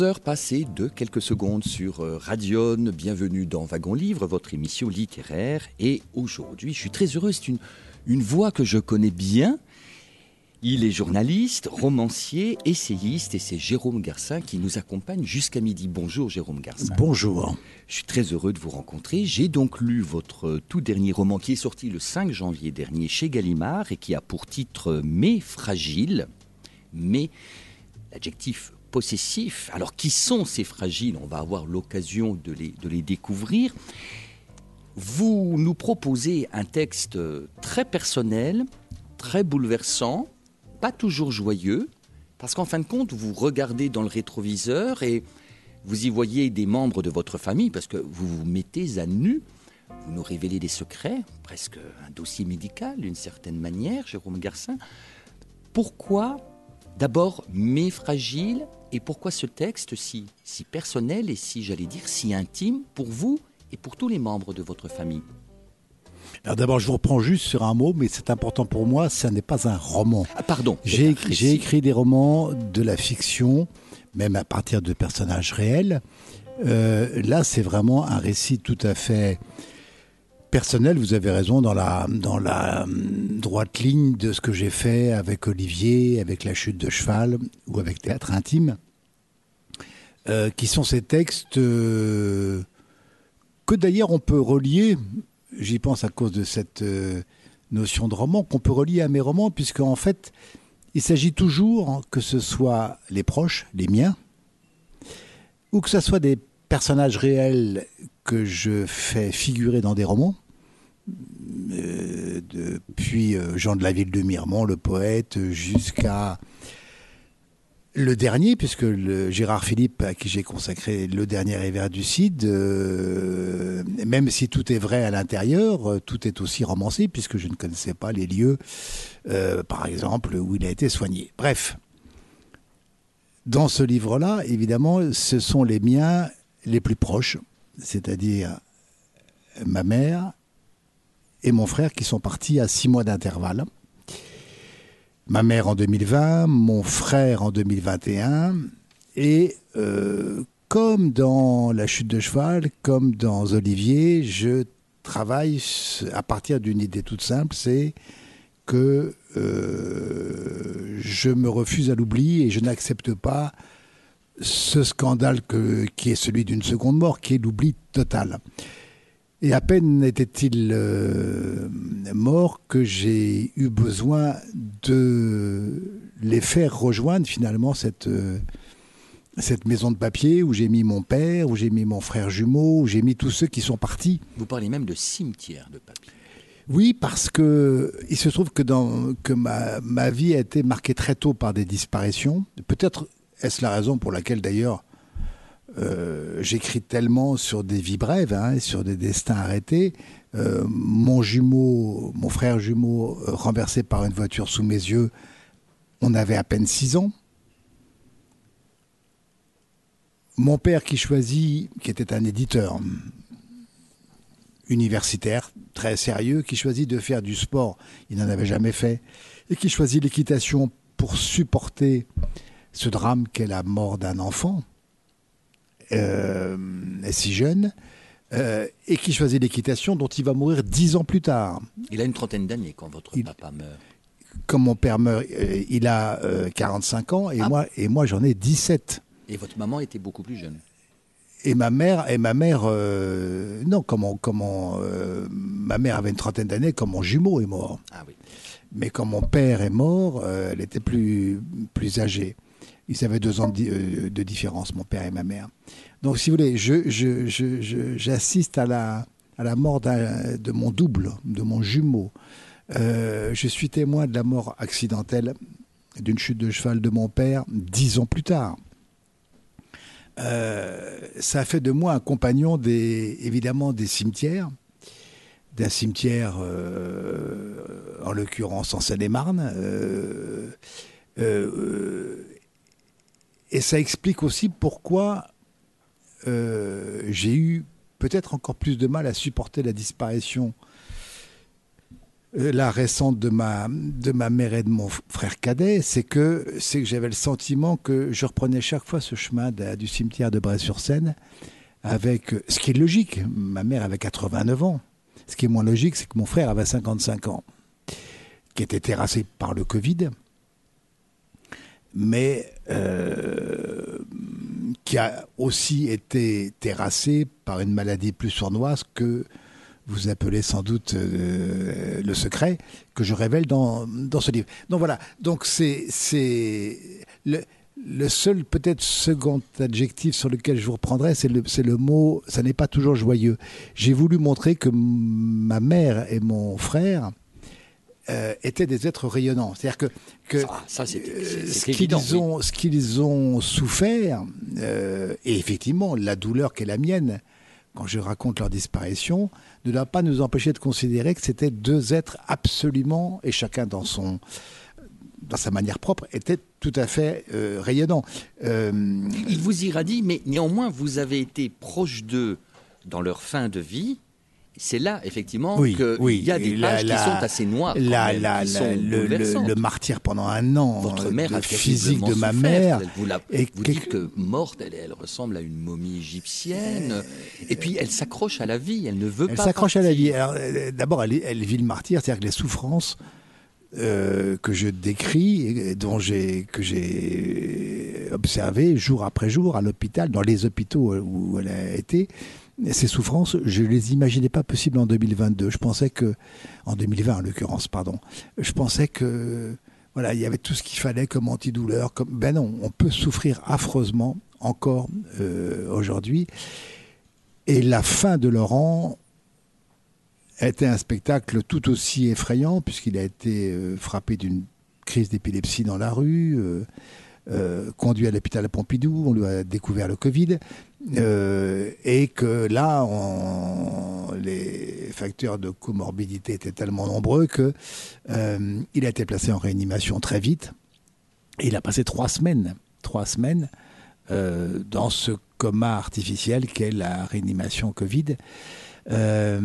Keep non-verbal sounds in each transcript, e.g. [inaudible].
11 heures passées de quelques secondes sur euh, Radion. Bienvenue dans Wagon Livre, votre émission littéraire. Et aujourd'hui, je suis très heureux. C'est une, une voix que je connais bien. Il est journaliste, romancier, essayiste et c'est Jérôme Garcin qui nous accompagne jusqu'à midi. Bonjour Jérôme Garcin. Bonjour. Je suis très heureux de vous rencontrer. J'ai donc lu votre tout dernier roman qui est sorti le 5 janvier dernier chez Gallimard et qui a pour titre Mais fragile. Mais l'adjectif possessif. Alors qui sont ces fragiles? On va avoir l'occasion de les, de les découvrir. Vous nous proposez un texte très personnel, très bouleversant, pas toujours joyeux, parce qu'en fin de compte, vous regardez dans le rétroviseur et vous y voyez des membres de votre famille, parce que vous vous mettez à nu, vous nous révélez des secrets, presque un dossier médical d'une certaine manière, Jérôme Garcin. Pourquoi d'abord mes fragiles et pourquoi ce texte si, si personnel et si, j'allais dire, si intime pour vous et pour tous les membres de votre famille? Alors d'abord, je vous reprends juste sur un mot, mais c'est important pour moi, ce n'est pas un roman. Ah, pardon. J'ai écrit, écrit, des romans, de la fiction, même à partir de personnages réels. Euh, là, c'est vraiment un récit tout à fait personnel. Vous avez raison dans la, dans la hum, droite ligne de ce que j'ai fait avec Olivier, avec La chute de cheval ou avec Théâtre intime, euh, qui sont ces textes euh, que d'ailleurs on peut relier, j'y pense à cause de cette euh, notion de roman, qu'on peut relier à mes romans, puisque en fait, il s'agit toujours que ce soit les proches, les miens, ou que ce soit des personnages réels que je fais figurer dans des romans, euh, depuis euh, Jean de la Ville de Miremont, le poète, jusqu'à le dernier, puisque le Gérard Philippe, à qui j'ai consacré le dernier hiver du Cid, euh, même si tout est vrai à l'intérieur, tout est aussi romancé, puisque je ne connaissais pas les lieux, par exemple, où il a été soigné. Bref, dans ce livre-là, évidemment, ce sont les miens les plus proches, c'est-à-dire ma mère et mon frère qui sont partis à six mois d'intervalle. Ma mère en 2020, mon frère en 2021. Et euh, comme dans La chute de cheval, comme dans Olivier, je travaille à partir d'une idée toute simple, c'est que euh, je me refuse à l'oubli et je n'accepte pas ce scandale qui est celui d'une seconde mort, qui est l'oubli total. Et à peine était-il euh, mort que j'ai eu besoin de les faire rejoindre finalement cette, euh, cette maison de papier où j'ai mis mon père, où j'ai mis mon frère jumeau, où j'ai mis tous ceux qui sont partis. Vous parlez même de cimetière de papier. Oui, parce que il se trouve que, dans, que ma, ma vie a été marquée très tôt par des disparitions. Peut-être est-ce la raison pour laquelle d'ailleurs euh, j'écris tellement sur des vies brèves, hein, sur des destins arrêtés. Euh, mon jumeau, mon frère jumeau, euh, renversé par une voiture sous mes yeux, on avait à peine 6 ans. Mon père qui choisit, qui était un éditeur universitaire très sérieux, qui choisit de faire du sport, il n'en avait jamais fait, et qui choisit l'équitation pour supporter ce drame qu'est la mort d'un enfant euh, si jeune, euh, et qui choisit l'équitation dont il va mourir dix ans plus tard. Il a une trentaine d'années quand votre papa meurt. Quand mon père meurt, euh, il a 45 ans et ah. moi, et moi j'en ai 17. Et votre maman était beaucoup plus jeune et ma mère, et ma mère, non, comment, comment, ma mère avait une trentaine d'années quand mon jumeau est mort. Ah oui. Mais quand mon père est mort, elle était plus, plus âgée. Ils avaient deux ans de, différence, mon père et ma mère. Donc, si vous voulez, j'assiste à, la, mort de mon double, de mon jumeau. Euh, je suis témoin de la mort accidentelle d'une chute de cheval de mon père dix ans plus tard. Euh, ça a fait de moi un compagnon évidemment des cimetières, d'un cimetière, euh, en l'occurrence en Seine-et-Marne. Et ça explique aussi pourquoi j'ai eu peut-être encore plus de mal à supporter la disparition euh, la récente de ma, de ma mère et de mon frère cadet, c'est que, c'est que j'avais le sentiment que je reprenais chaque fois ce chemin du cimetière de Bray-sur-Seine avec, ce qui est logique, ma mère avait 89 ans. Ce qui est moins logique, c'est que mon frère avait 55 ans, qui était terrassé par le Covid, mais euh, qui a aussi été terrassé par une maladie plus sournoise que vous appelez sans doute euh, le secret que je révèle dans, dans ce livre. Donc voilà, donc c'est le, le seul peut-être second adjectif sur lequel je vous reprendrai, c'est le, le mot, ça n'est pas toujours joyeux. J'ai voulu montrer que ma mère et mon frère euh, étaient des êtres rayonnants. C'est-à-dire que, que ça, euh, ce qu'ils ont, souffert, et effectivement la douleur qu'est la mienne, quand je raconte leur disparition, ne doit pas nous empêcher de considérer que c'était deux êtres absolument, et chacun dans son dans sa manière propre, était tout à fait euh, rayonnant. Euh, Il vous irradie, mais néanmoins, vous avez été proche d'eux dans leur fin de vie, c'est là, effectivement, qu'il y a des pages qui sont assez noires. le, martyr pendant un an, Votre mère a physique de ma mère. vous, et vous dites que morte, elle, ressemble à une momie égyptienne. Et puis, elle s'accroche à la vie, elle ne veut pas. Elle s'accroche à la vie. Euh, d'abord, elle, elle, vit le martyr, c'est-à-dire que les souffrances euh, que je décris, et dont j'ai que j'ai observé jour après jour à l'hôpital, dans les hôpitaux où elle a été, ces souffrances, je les imaginais pas possibles en 2022. Je pensais que, en 2020 en l'occurrence, pardon, je pensais que, voilà, il y avait tout ce qu'il fallait comme antidouleur. Comme, ben non, on peut souffrir affreusement encore euh, aujourd'hui. Et la fin de Laurent était un spectacle tout aussi effrayant puisqu'il a été euh, frappé d'une crise d'épilepsie dans la rue. Euh, conduit à l'hôpital Pompidou, on lui a découvert le Covid, euh, et que là, les facteurs de comorbidité étaient tellement nombreux que euh, il a été placé en réanimation très vite. Et il a passé trois semaines, trois semaines dans ce coma artificiel qu'est la réanimation Covid. Euh,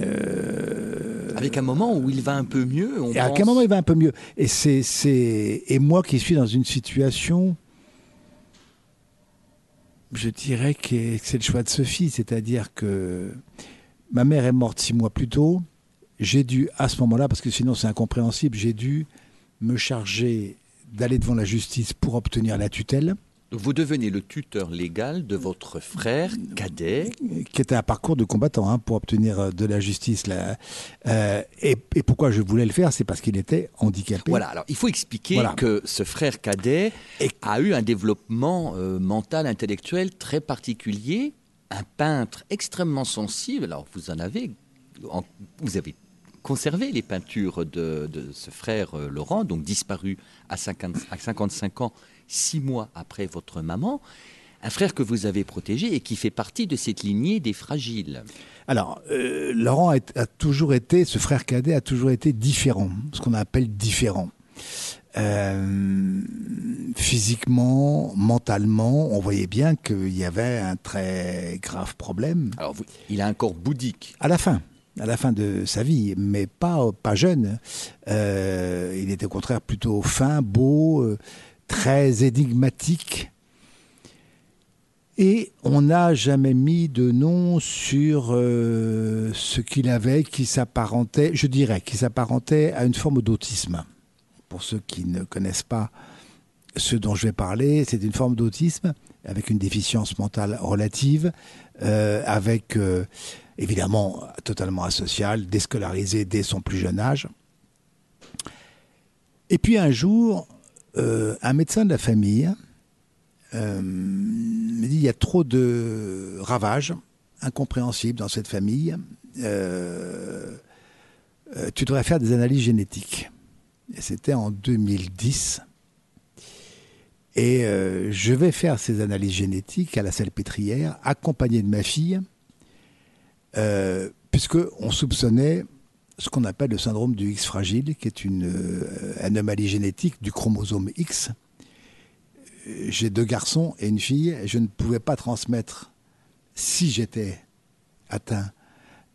euh, avec un moment où il va un peu mieux. On et un moment il va un peu mieux? Et, c'est, c'est, et moi qui suis dans une situation, je dirais que c'est le choix de Sophie, c'est-à-dire que ma mère est morte six mois plus tôt. J'ai dû, à ce moment-là, parce que sinon c'est incompréhensible, j'ai dû me charger d'aller devant la justice pour obtenir la tutelle. Vous devenez le tuteur légal de votre frère cadet. Qui était un parcours de combattant hein, pour obtenir euh, de la justice. Là. Euh, et, pourquoi je voulais le faire C'est parce qu'il était handicapé. Voilà, alors il faut expliquer que ce frère cadet a eu un développement euh, mental, intellectuel très particulier. Un peintre extrêmement sensible. Alors vous en avez. vous avez conservé les peintures de, ce frère Laurent, donc disparu à, 50, à 55 ans six mois après votre maman, un frère que vous avez protégé et qui fait partie de cette lignée des fragiles. Alors, euh, Laurent a, toujours été, ce frère cadet a toujours été différent, ce qu'on appelle différent. Euh, physiquement, mentalement, on voyait bien qu'il y avait un très grave problème. Alors, il a un corps bouddhique. À la fin, à la fin de sa vie, mais pas, pas jeune. Euh, il était au contraire plutôt fin, beau très énigmatique. Et on n'a jamais mis de nom sur euh, ce qu'il avait qui s'apparentait, je dirais, qui s'apparentait à une forme d'autisme. Pour ceux qui ne connaissent pas ce dont je vais parler, c'est une forme d'autisme avec une déficience mentale relative, euh, avec euh, évidemment totalement asocial, déscolarisé dès son plus jeune âge. Et puis un jour, euh, un médecin de la famille euh, me dit il y a trop de ravages incompréhensibles dans cette famille. euh, tu devrais faire des analyses génétiques. C'était en 2010. Et je vais faire ces analyses génétiques à la pétrière, accompagné de ma fille, euh, puisqu'on soupçonnait ce qu'on appelle le syndrome du X fragile, qui est une euh, anomalie génétique du chromosome X. J'ai deux garçons et une fille. Je ne pouvais pas transmettre, si j'étais atteint,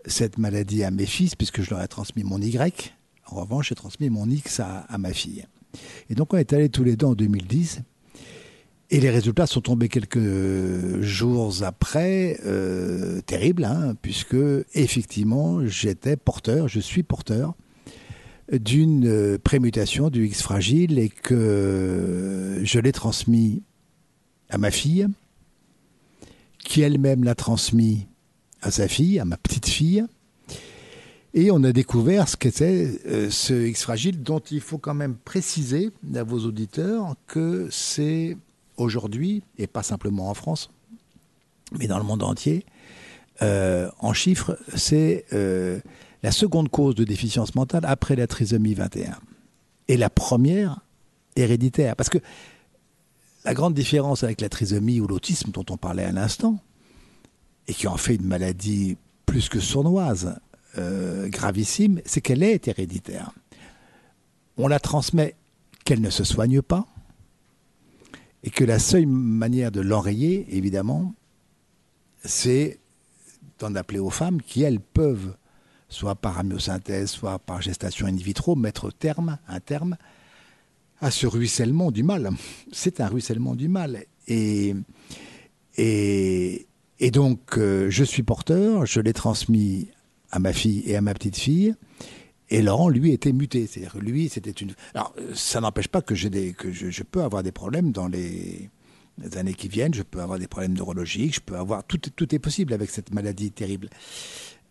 cette maladie à mes fils, puisque je leur ai transmis mon Y. En revanche, j'ai transmis mon X à, à ma fille. Et donc, on est allés tous les deux en 2010 et les résultats sont tombés quelques jours après, euh, terribles, hein, puisque effectivement j'étais porteur, je suis porteur d'une euh, prémutation du X fragile et que je l'ai transmis à ma fille, qui elle-même l'a transmis à sa fille, à ma petite fille. Et on a découvert ce qu'était euh, ce X fragile, dont il faut quand même préciser à vos auditeurs que c'est aujourd'hui, et pas simplement en France, mais dans le monde entier, euh, en chiffres, c'est euh, la seconde cause de déficience mentale après la trisomie 21. Et la première, héréditaire. Parce que la grande différence avec la trisomie ou l'autisme dont on parlait à l'instant, et qui en fait une maladie plus que sournoise, euh, gravissime, c'est qu'elle est héréditaire. On la transmet qu'elle ne se soigne pas, et que la seule manière de l'enrayer, évidemment, c'est d'en appeler aux femmes qui, elles, peuvent, soit par amyosynthèse, soit par gestation in vitro, mettre terme, un terme à ce ruissellement du mal. [laughs] C'est un ruissellement du mal. Et, et, et donc, euh, je suis porteur, je l'ai transmis à ma fille et à ma petite fille. Et Laurent, lui, était muté. C'est-à-dire, lui, c'était une. Alors, ça n'empêche pas que, je, peux avoir des problèmes dans les, années qui viennent. Je peux avoir des problèmes neurologiques. Je peux avoir. Tout, tout est possible avec cette maladie terrible.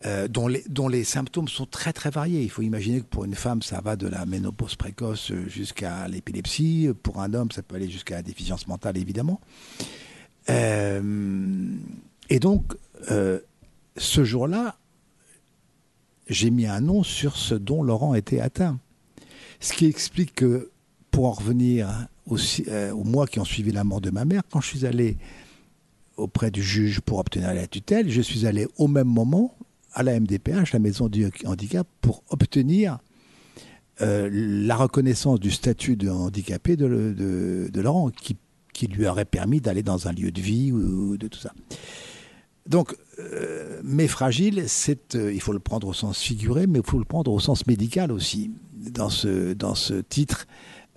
Euh, dont, les, symptômes sont très très variés. Il faut imaginer que pour une femme, ça va de la ménopause précoce jusqu'à l'épilepsie. Pour un homme, ça peut aller jusqu'à la déficience mentale, évidemment. Euh, et donc, euh, ce jour-là, j'ai mis un nom sur ce dont Laurent était atteint. Ce qui explique que, pour en revenir aussi, euh, aux mois qui ont suivi la mort de ma mère, quand je suis allé auprès du juge pour obtenir la tutelle, je suis allé au même moment à la MDPH, la maison du handicap, pour obtenir euh, la reconnaissance du statut de handicapé de, Laurent, qui, qui, lui aurait permis d'aller dans un lieu de vie ou, ou de tout ça. Donc, euh, mais fragile, euh, il faut le prendre au sens figuré, mais il faut le prendre au sens médical aussi. Dans ce, dans ce titre,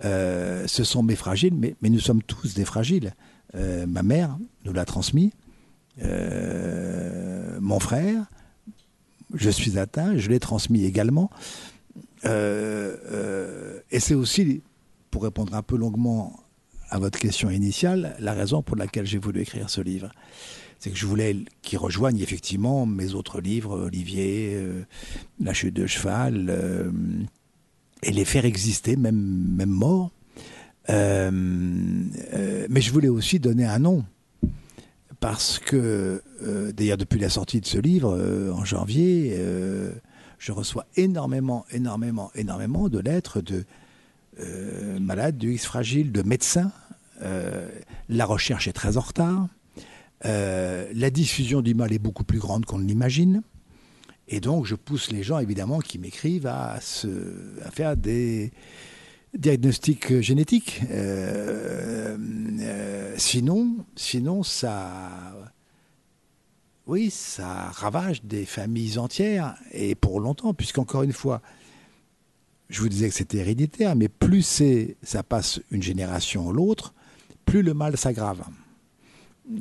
euh, ce sont mes fragiles, mais, nous sommes tous des fragiles. Ma mère nous l'a transmis, mon frère, je suis atteint, je l'ai transmis également. et c'est aussi, pour répondre un peu longuement à votre question initiale, la raison pour laquelle j'ai voulu écrire ce livre c'est que je voulais qu'ils rejoignent effectivement mes autres livres, Olivier, euh, La chute de cheval, euh, et les faire exister, même, même. Euh, mais je voulais aussi donner un nom. Parce que, d'ailleurs, depuis la sortie de ce livre, en janvier, je reçois énormément, énormément, énormément de lettres de malades du X fragile, de médecins. la recherche est très en retard. Euh, la diffusion du mal est beaucoup plus grande qu'on ne l'imagine. Et donc, je pousse les gens, évidemment, qui m'écrivent à, faire des diagnostics génétiques. Euh, euh, sinon, sinon, ça, oui, ça ravage des familles entières et pour longtemps, puisqu'encore une fois, je vous disais que c'était héréditaire, mais plus ça passe une génération à l'autre, plus le mal s'aggrave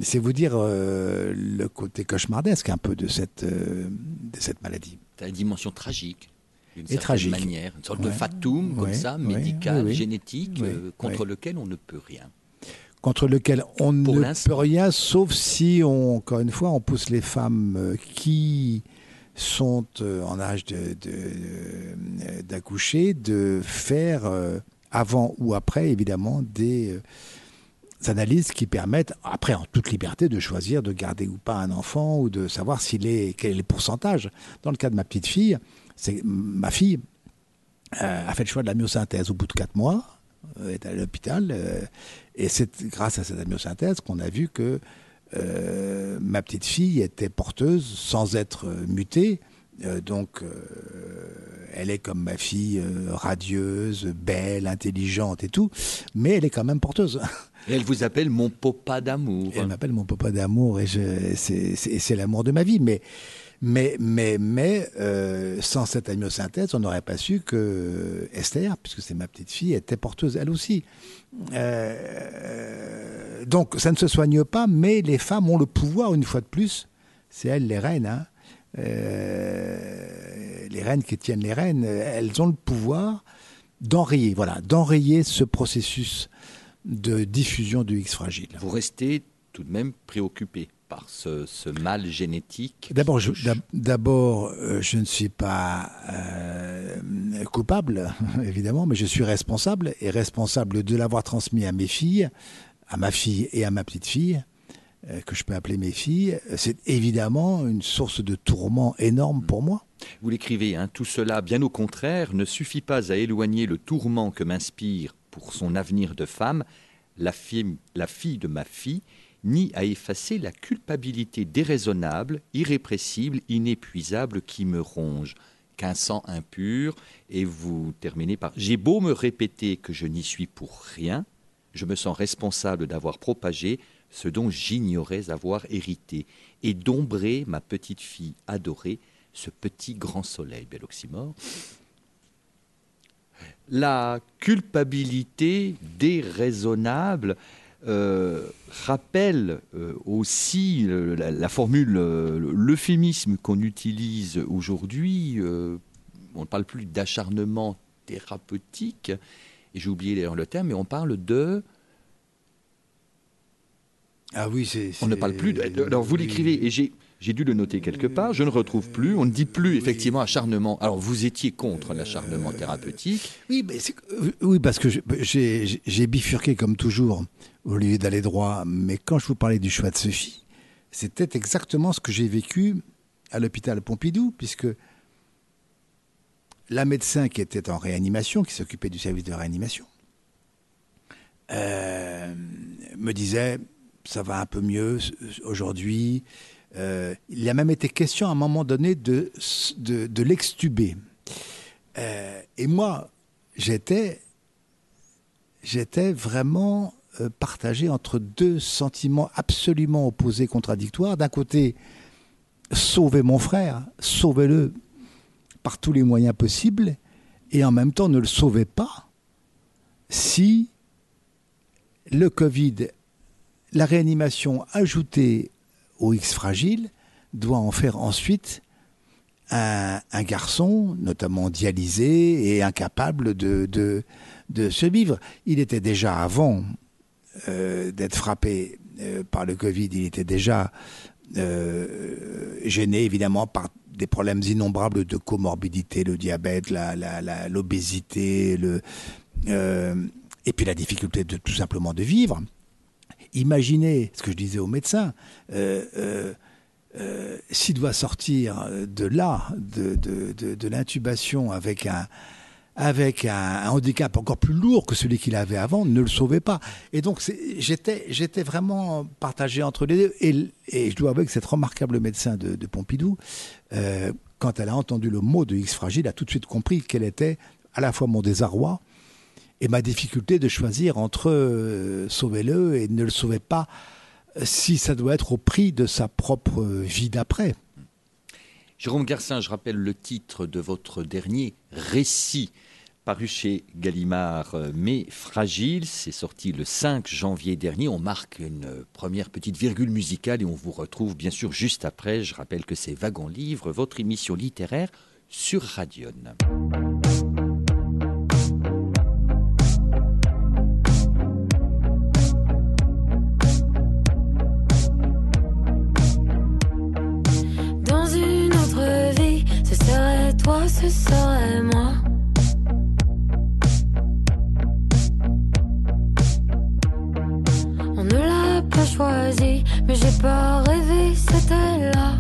c'est vous dire euh, le côté cauchemardesque un peu de cette, euh, de cette maladie. C'est la dimension tragique. D'une certaine tragique. manière, une sorte ouais. de fatum comme ouais, ça, médical, ouais, génétique, euh, contre lequel on ne peut rien. Contre lequel on Pour ne peut rien, sauf si, on, encore une fois, on pousse les femmes qui sont en âge d'accoucher de, de, de, faire, avant ou après, évidemment, des analyses qui permettent, après en toute liberté, de choisir de garder ou pas un enfant ou de savoir s'il est, quel est le pourcentage. Dans le cas de ma petite fille, c'est ma fille euh, a fait le choix de la myosynthèse au bout de quatre mois, euh, est à l'hôpital, euh, et c'est grâce à cette myosynthèse qu'on a vu que ma petite fille était porteuse sans être mutée. donc, elle est comme ma fille, radieuse, belle, intelligente et tout, mais elle est quand même porteuse. [laughs] Et elle vous appelle mon papa d'amour. Elle m'appelle mon papa d'amour et c'est l'amour de ma vie. Mais, euh, sans cette amyosynthèse, on n'aurait pas su que Esther, puisque c'est ma petite fille, était porteuse elle aussi. Euh, donc ça ne se soigne pas, mais les femmes ont le pouvoir, une fois de plus, c'est elles les reines. Hein. Euh, les reines qui tiennent les reines, elles ont le pouvoir d'enrayer, voilà, d'enrayer ce processus de diffusion du X fragile. Vous restez tout de même préoccupé par ce, mal génétique D'abord, je, d'abord, euh, je ne suis pas euh, coupable, [laughs] évidemment, mais je suis responsable, et responsable de l'avoir transmis à mes filles, à ma fille et à ma petite fille, euh, que je peux appeler mes filles. C'est évidemment une source de tourment énorme pour moi. Vous l'écrivez, hein, tout cela, bien au contraire, ne suffit pas à éloigner le tourment que m'inspire pour son avenir de femme, la fille, de ma fille, ni à effacer la culpabilité déraisonnable, irrépressible, inépuisable qui me ronge. Qu'un sang impur, et vous terminez par J'ai beau me répéter que je n'y suis pour rien, je me sens responsable d'avoir propagé ce dont j'ignorais avoir hérité, et d'ombrer ma petite fille adorée, ce petit grand soleil, bel oxymore, la culpabilité déraisonnable euh, rappelle euh, aussi la, formule, euh, l'euphémisme qu'on utilise aujourd'hui. on ne parle plus d'acharnement thérapeutique, et j'ai oublié d'ailleurs le terme, mais on parle de ah oui, c'est. On ne parle plus. De, alors vous l'écrivez, et j'ai j'ai dû le noter quelque part, je ne retrouve plus, on ne dit plus effectivement acharnement. Alors vous étiez contre l'acharnement thérapeutique Oui, mais euh, oui parce que j'ai bifurqué comme toujours au lieu d'aller droit, mais quand je vous parlais du choix de Sophie, c'était exactement ce que j'ai vécu à l'hôpital Pompidou, puisque la médecin qui était en réanimation, qui s'occupait du service de réanimation, euh, me disait ça va un peu mieux aujourd'hui, euh, il a même été question à un moment donné de, l'extuber. Euh, et moi, j'étais, j'étais vraiment euh, partagé entre deux sentiments absolument opposés, contradictoires. D'un côté, sauver mon frère, sauvez-le par tous les moyens possibles, et en même temps ne le sauvez pas si le Covid, la réanimation ajoutée au X fragile doit en faire ensuite un, garçon, notamment dialysé et incapable de, se vivre. Il était déjà avant euh, d'être frappé euh, par le Covid, il était déjà euh, gêné évidemment par des problèmes innombrables de comorbidité, le diabète, l'obésité, et puis la difficulté tout simplement de vivre. Imaginez ce que je disais aux médecins. Euh, euh, euh, s'il doit sortir de là, de, l'intubation avec un, handicap encore plus lourd que celui qu'il avait avant, ne le sauvez pas. Et donc j'étais, vraiment partagé entre les deux. Et, et, je dois avouer que cette remarquable médecin de, Pompidou, quand elle a entendu le mot de X fragile, a tout de suite compris quel était à la fois mon désarroi et ma difficulté de choisir entre euh, sauver-le et ne le sauver pas si ça doit être au prix de sa propre vie d'après. Jérôme Garcin, je rappelle le titre de votre dernier récit paru chez Gallimard, euh, mais fragile. C'est sorti le 5 janvier dernier. On marque une première petite virgule musicale et on vous retrouve bien sûr juste après. Je rappelle que c'est Wagon Livre, votre émission littéraire sur Radion. Ce serait moi. choisi, mais j'ai pas rêvé, c'était là.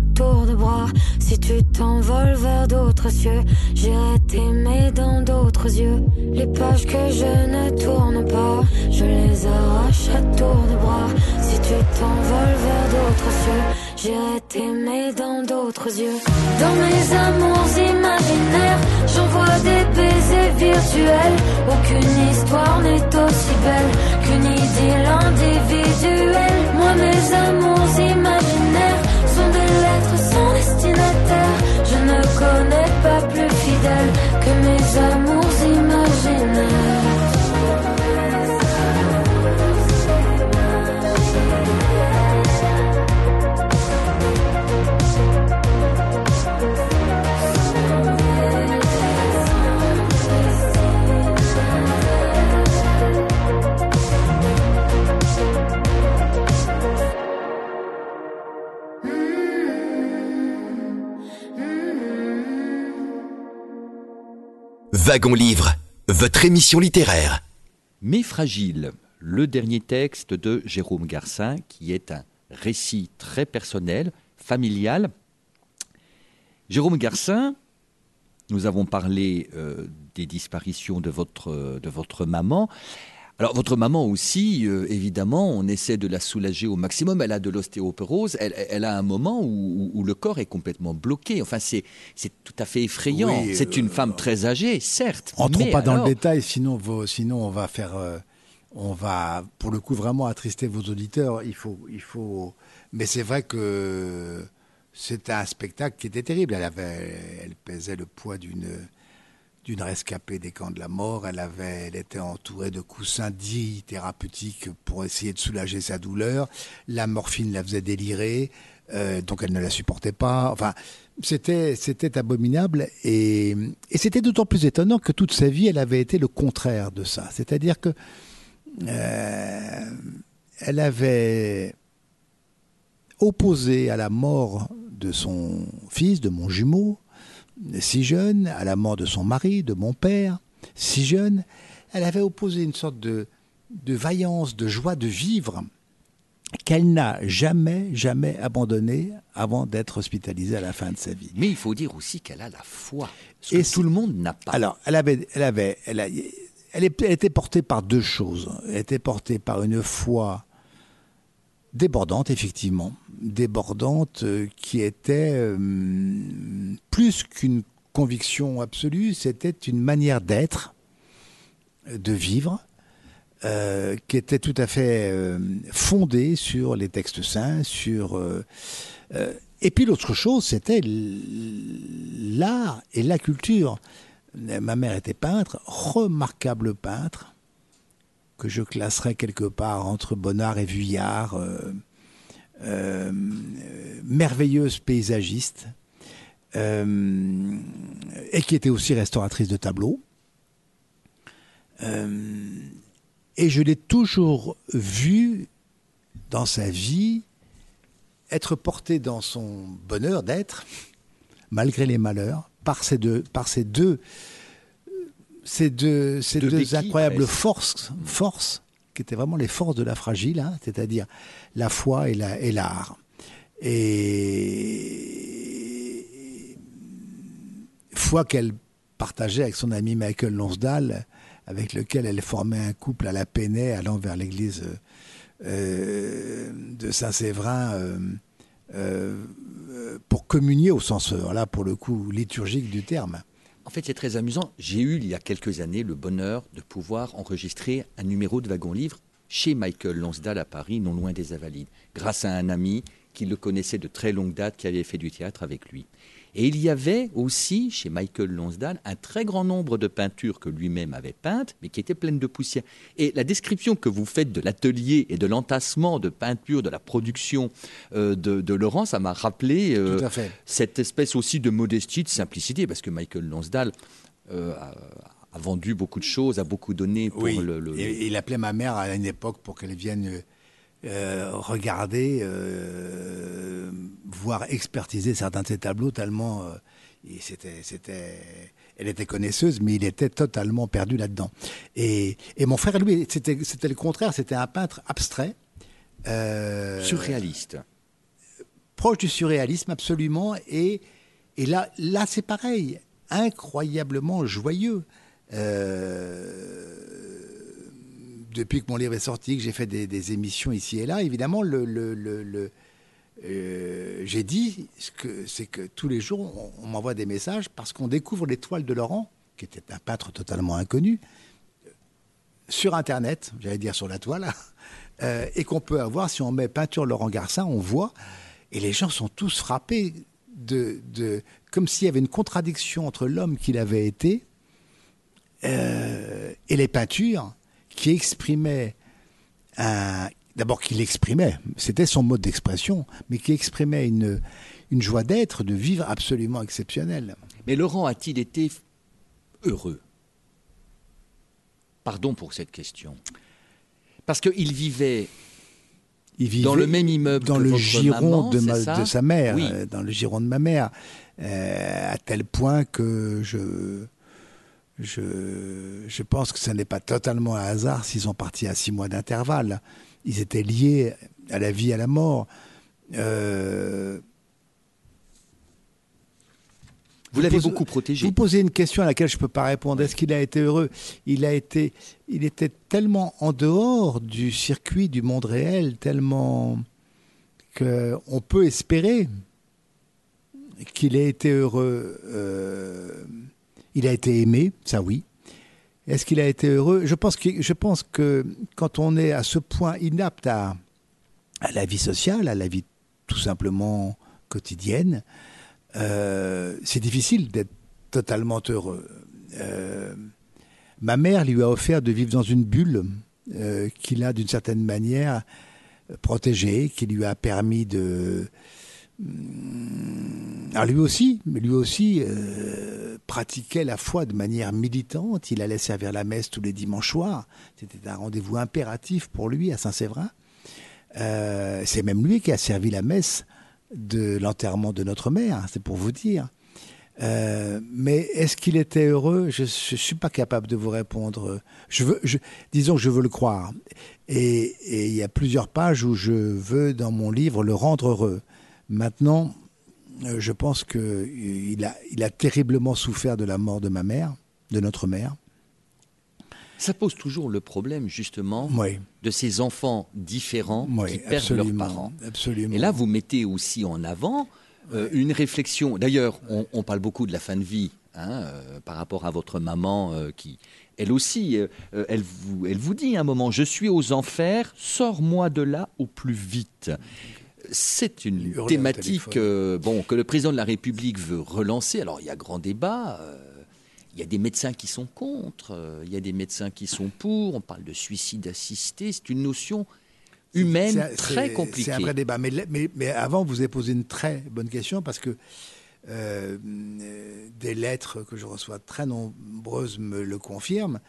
Tour de bras. Si tu t'envoles vers d'autres cieux, j'irai t'aimer dans d'autres yeux. Les pages que je ne tourne pas, je les arrache à tour de bras. Si tu t'envoles vers d'autres cieux, j'irai t'aimer dans d'autres yeux. Dans mes amours imaginaires, j'envoie des baisers virtuels. Aucune histoire n'est aussi belle qu'une idylle individuelle. Moi, mes amours imaginaires Je ne connais pas plus fidèle que mes amours imaginaires. Wagon Livre, votre émission littéraire. Mais fragile, le dernier texte de Jérôme Garcin, qui est un récit très personnel, familial. Jérôme Garcin, nous avons parlé euh, des disparitions de votre, de votre maman. Alors, votre maman aussi, euh, évidemment, on essaie de la soulager au maximum. Elle a de l'ostéoporose. Elle, elle a un moment où, où le corps est complètement bloqué. Enfin, c'est tout à fait effrayant. Oui, c'est une euh, femme très âgée, certes. Entrons mais pas dans le détail, sinon, vos- sinon on va faire, euh, on va pour le coup vraiment attrister vos auditeurs. Il faut, il faut. Mais c'est vrai que c'était un spectacle qui était terrible. Elle avait, elle pesait le poids d'une d'une rescapée des camps de la mort. Elle avait, elle était entourée de coussins dits thérapeutiques pour essayer de soulager sa douleur. La morphine la faisait délirer, euh, donc elle ne la supportait pas. Enfin, c'était, abominable et, et c'était d'autant plus étonnant que toute sa vie, elle avait été le contraire de ça. C'est-à-dire que euh, elle avait opposé à la mort de son fils, de mon jumeau, si jeune, à la mort de son mari, de mon père, si jeune, elle avait opposé une sorte de, de vaillance, de joie de vivre qu'elle n'a jamais, jamais abandonnée avant d'être hospitalisée à la fin de sa vie. Mais il faut dire aussi qu'elle a la foi. Ce Et que tout le monde n'a pas. Alors, elle avait, elle avait, elle, a- elle est- elle était portée par deux choses. Elle était portée par une foi débordante, effectivement, débordante, euh, qui était euh, plus qu'une conviction absolue, c'était une manière d'être, euh, de vivre, qui était tout à fait euh, fondé sur les textes saints, sur et puis l'autre chose, c'était l'art et la culture. Ma mère était peintre, remarquable peintre, que je classerais quelque part entre Bonnard et Vuillard, merveilleuse paysagiste, et qui était aussi restauratrice de tableaux. Et je l'ai toujours vu dans sa vie être porté dans son bonheur d'être, malgré les malheurs, par ces par ces deux, ces deux, ces deux, incroyables forces, forces, qui étaient vraiment les forces de la fragile, hein, c'est-à-dire la foi et l'art. et foi qu'elle partageait avec son ami Michael Lonsdale, avec lequel elle formait un couple à la Penney allant vers l'église euh, de Saint-Séverin euh, euh, pour communier au sens, là pour le coup, liturgique du terme. En fait, c'est très amusant. J'ai eu il y a quelques années le bonheur de pouvoir enregistrer un numéro de Wagon Livre chez Michael Lonsdale à Paris, non loin des Invalides, grâce à un ami qui le connaissait de très longue date, qui avait fait du théâtre avec lui. Et il y avait aussi, chez Michael Lonsdale, un très grand nombre de peintures que lui-même avait peintes, mais qui étaient pleines de poussière. Et la description que vous faites de l'atelier et de l'entassement de peinture, de la production euh, de, Laurent, ça m'a rappelé euh, cette espèce aussi de modestie, de simplicité, parce que Michael Lonsdale euh, a, vendu beaucoup de choses, a beaucoup donné pour le, Et il appelait ma mère à une époque pour qu'elle vienne euh, regarder, euh, voir expertiser certains de ses tableaux tellement euh, c'était, c'était, elle était connaisseuse, mais il était totalement perdu là-dedans. Et, et mon frère, lui, c'était, c'était le contraire, c'était un peintre abstrait. Surréaliste. Proche du surréalisme, absolument. Et, et là, là c'est pareil, incroyablement joyeux. Euh, depuis que mon livre est sorti, que j'ai fait des, émissions ici et là, évidemment, euh, j'ai dit que c'est que tous les jours, on, m'envoie des messages parce qu'on découvre l'étoile de Laurent, qui était un peintre totalement inconnu, sur Internet, j'allais dire sur la toile, [laughs] euh, et qu'on peut avoir, si on met peinture Laurent Garcin, on voit, et les gens sont tous frappés de comme s'il y avait une contradiction entre l'homme qu'il avait été euh, et les peintures qui exprimait un, d'abord qu'il exprimait, c'était son mode d'expression, mais qui exprimait une, une joie d'être, de vivre absolument exceptionnelle. Mais Laurent a-t-il été heureux? Pardon pour cette question. Parce qu'il vivait, il vivait dans le même immeuble dans que le giron de, de, sa mère, euh, dans le giron de ma mère, euh, à tel point que je je, je pense que ce n'est pas totalement un hasard s'ils sont partis à six mois d'intervalle. Ils étaient liés à la vie et à la mort. Euh, vous l'avez beaucoup protégé. Vous posez une question à laquelle je ne peux pas répondre. Est-ce qu'il a été heureux? Il a été, il était tellement en dehors du circuit du monde réel, tellement qu'on peut espérer qu'il ait été heureux. Euh, il a été aimé, ça oui. Est-ce qu'il a été heureux? Je pense, que, quand on est à ce point inapte à, la vie sociale, à la vie tout simplement quotidienne, euh, c'est difficile d'être totalement heureux. Euh, ma mère lui a offert de vivre dans une bulle euh, qu'il a d'une certaine manière protégée, qui lui a permis de, alors lui aussi, lui aussi pratiquait la foi de manière militante. Il allait servir la messe tous les dimanches soirs. C'était un rendez-vous impératif pour lui à Saint-Séverin. Euh, c'est même lui qui a servi la messe de l'enterrement de notre mère. C'est pour vous dire. Euh, mais est-ce qu'il était heureux? Je ne suis pas capable de vous répondre. Disons que je veux le croire. Et il y a plusieurs pages où je veux, dans mon livre, le rendre heureux. Maintenant, je pense qu'il a, il a terriblement souffert de la mort de ma mère, de notre mère. Ça pose toujours le problème, justement, de ces enfants différents qui perdent leurs parents. Absolument. Et là, vous mettez aussi en avant euh, une réflexion. D'ailleurs, on, parle beaucoup de la fin de vie hein, euh, par rapport à votre maman euh, qui, elle aussi, euh, euh, elle, vous, elle vous dit à un moment, je suis aux enfers, sors-moi de là au plus vite. C'est une Hurler thématique euh, bon, que le président de la République veut relancer. Alors il y a grand débat. euh, il y a des médecins qui sont contre, euh, il y a des médecins qui sont pour. On parle de suicide assisté. C'est une notion humaine très compliquée. C'est un vrai débat. Mais, mais, mais avant, vous avez posé une très bonne question parce que euh, des lettres que je reçois très nombreuses me le confirment.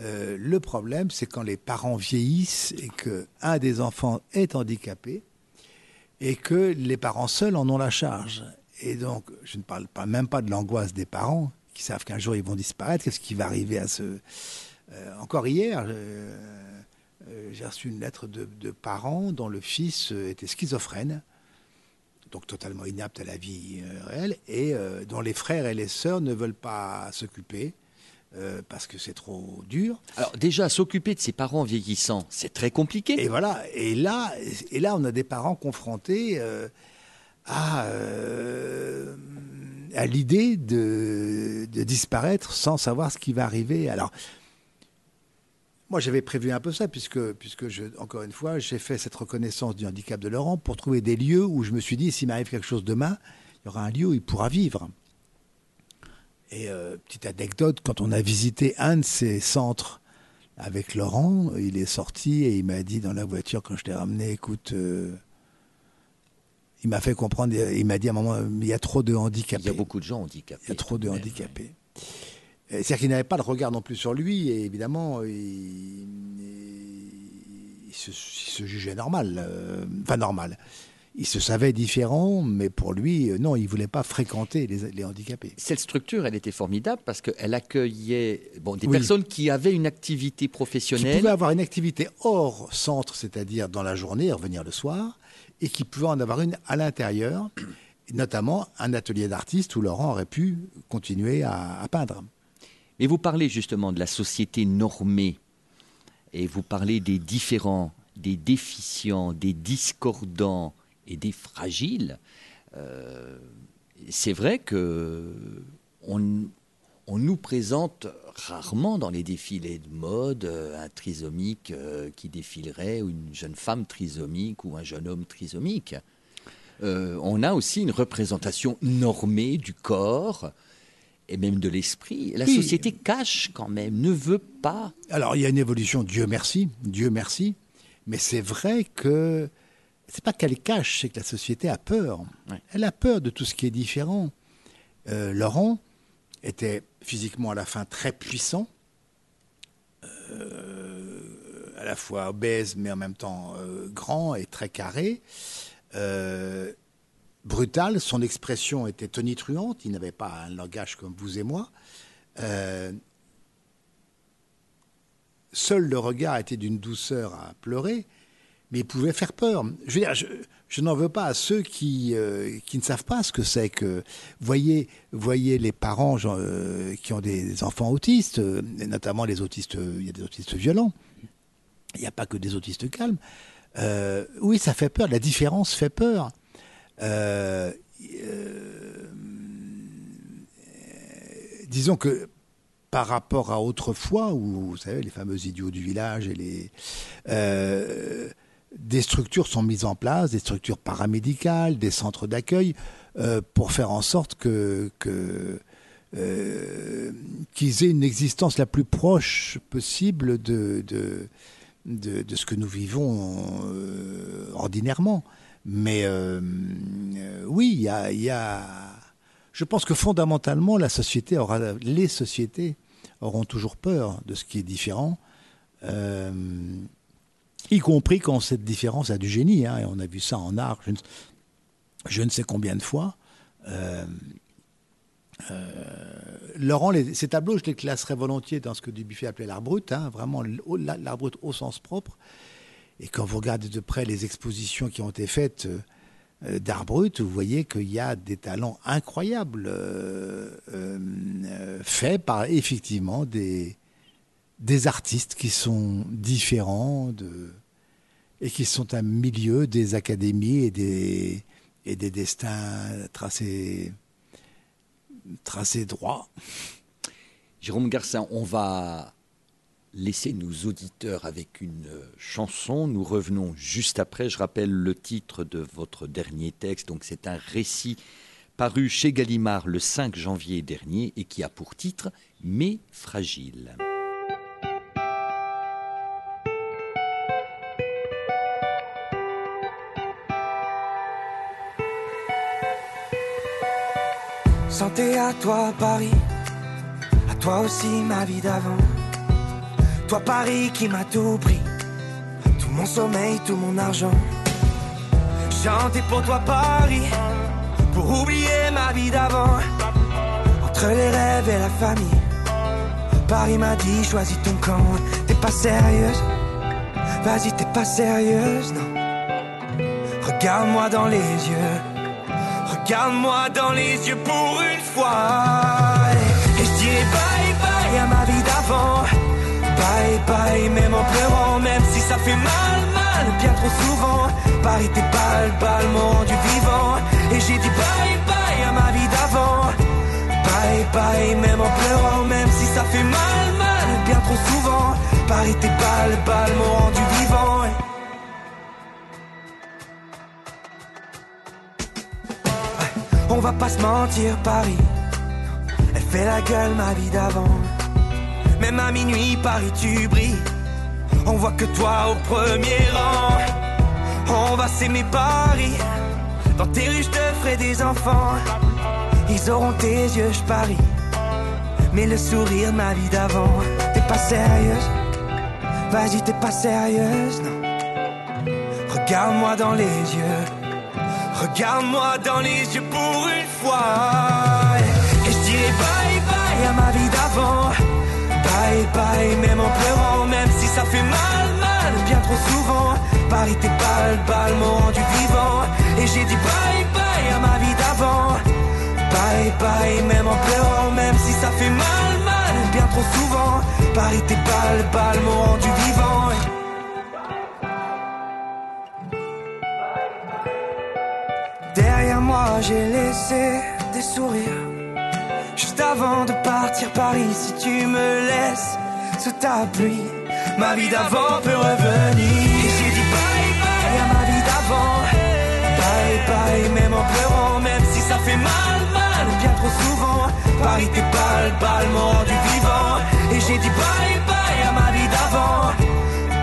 Euh, le problème, c'est quand les parents vieillissent et que un des enfants est handicapé et que les parents seuls en ont la charge. Et donc, je ne parle pas, même pas de l'angoisse des parents qui savent qu'un jour ils vont disparaître. Qu'est-ce qui va arriver à ce... Euh, encore hier, euh, euh, j'ai reçu une lettre de, de parents dont le fils était schizophrène, donc totalement inapte à la vie réelle, et dont les frères et les sœurs ne veulent pas s'occuper euh, parce que c'est trop dur. Alors déjà, s'occuper de ses parents vieillissants, c'est très compliqué. Et voilà. Et là, et là, on a des parents confrontés euh, à, euh, à l'idée de, de disparaître sans savoir ce qui va arriver. Alors, moi, j'avais prévu un peu ça, puisque, puisque je, encore une fois, j'ai fait cette reconnaissance du handicap de Laurent pour trouver des lieux où je me suis dit, s'il m'arrive quelque chose demain, il y aura un lieu où il pourra vivre. Et euh, petite anecdote, quand on a visité un de ces centres avec Laurent, il est sorti et il m'a dit dans la voiture quand je l'ai ramené, écoute, euh, il m'a fait comprendre, il m'a dit à un moment, il y a trop de handicapés. Il y a beaucoup de gens handicapés. Il y a trop de handicapés. C'est-à-dire qu'il n'avait pas de regard non plus sur lui, et évidemment, il, il se, il se jugeait normal. euh, enfin, normal. Il se savait différent, mais pour lui, euh, non, il ne voulait pas fréquenter les, les handicapés. Cette structure, elle était formidable parce qu'elle accueillait bon, des Oui. personnes qui avaient une activité Qui professionnelle. pouvaient avoir une activité hors centre, c'est-à-dire dans la journée et revenir le soir, et qui pouvaient en avoir une à l'intérieur, notamment un atelier d'artiste où Laurent aurait pu continuer à- à peindre. Mais vous parlez justement de la société normée et vous parlez des différents, des déficients, des discordants et des fragiles. Euh, c'est vrai que on, on nous présente rarement dans les défilés de mode euh, un trisomique euh, qui défilerait ou une jeune femme trisomique ou un jeune homme trisomique. Euh, on a aussi une représentation normée du corps et même de l'esprit. La Oui. société cache quand même, ne veut pas. Alors, il y a une évolution, Dieu merci, Dieu merci, mais c'est vrai que c'est pas qu'elle cache, c'est que la société a peur. Ouais. Elle a peur de tout ce qui est différent. Euh, Laurent était physiquement à la fin très puissant, euh, à la fois obèse, mais en même temps euh, grand et très carré. Brutal, son expression était tonitruante, il n'avait pas un langage comme vous et moi. Seul le regard était d'une douceur à pleurer, mais pouvait faire peur. Je veux dire, je, je n'en veux pas à ceux qui, euh, qui ne savent pas ce que c'est que. Voyez, voyez les parents euh, qui ont des enfants autistes, euh, notamment les autistes, il y a des autistes violents. Il n'y a pas que des autistes calmes. Oui, ça fait peur. La différence fait peur. Disons que par rapport à autrefois, où vous savez, les fameux idiots du village et les. Des structures sont mises en place, des structures paramédicales, des centres d'accueil, euh, pour faire en sorte que. euh, qu'ils aient une existence la plus proche possible de, de, de, ce que nous vivons euh, ordinairement. Mais oui, il y a, y a. Je pense que fondamentalement, la société aura, les sociétés auront toujours peur de ce qui est différent, y compris quand cette différence a du génie. hein, et on a vu ça en art, je ne, sais combien de fois. Euh, euh, Laurent, ces tableaux, je les classerais volontiers dans ce que Dubuffet appelait l'art brut, hein, vraiment l'art brut au sens propre. Et quand vous regardez de près les expositions qui ont été faites euh, d'art brut, vous voyez qu'il y a des talents incroyables faits par effectivement des, des artistes qui sont différents de, et qui sont un milieu des académies et des, et des destins tracés tracé droit. Jérôme Garcin, on va laisser nos auditeurs avec une chanson. Nous revenons juste après. Je rappelle le titre de votre dernier texte. Donc c'est un récit paru chez Gallimard le 5 janvier dernier et qui a pour titre Mais fragile. Santé à toi Paris, à toi aussi ma vie d'avant. Toi Paris qui m'a tout pris, tout mon sommeil, tout mon argent. Chanter pour toi Paris, pour oublier ma vie d'avant. Entre les rêves et la famille, Paris m'a dit choisis ton camp. T'es pas sérieuse, vas-y t'es pas sérieuse, non. Regarde-moi dans les yeux. Regarde-moi dans les yeux pour une fois. Et je dirai bye bye à ma vie d'avant. Bye bye, même en pleurant, même si ça fait mal, mal, bien trop souvent. Paris, tes balles, balles m'ont rendu vivant. Et j'ai dit bye bye à ma vie d'avant. Bye bye, même en pleurant, même si ça fait mal, mal, bien trop souvent. Paris, tes balles, balles m'ont rendu vivant. On va pas se mentir, Paris. Elle fait la gueule, ma vie d'avant. Même à minuit, Paris, tu brilles. On voit que toi au premier rang. On va s'aimer, Paris. Dans tes rues, je te ferai des enfants. Ils auront tes yeux, je parie. Mais le sourire, ma vie d'avant. T'es pas sérieuse? Vas-y, t'es pas sérieuse, non. Regarde-moi dans les yeux. Regarde-moi dans les yeux pour une fois. Et je dirai bye bye à ma vie d'avant. Bye bye, même en pleurant, même si ça fait mal, mal, bien trop souvent. Paris, tes balles, balles m'ont rendu vivant. Et j'ai dit bye bye à ma vie d'avant. Bye bye, même en pleurant, même si ça fait mal, mal, bien trop souvent. Paris, tes balles, balles m'ont rendu vivant. J'ai laissé des sourires. Juste avant de partir Paris, si tu me laisses sous ta pluie, ma vie d'avant peut revenir. Et j'ai dit bye bye à ma vie d'avant. Bye bye, même en pleurant, même si ça fait mal, mal, bien trop souvent. Paris, tes balles, balles m'ont rendu vivant. Et j'ai dit bye bye à ma vie d'avant.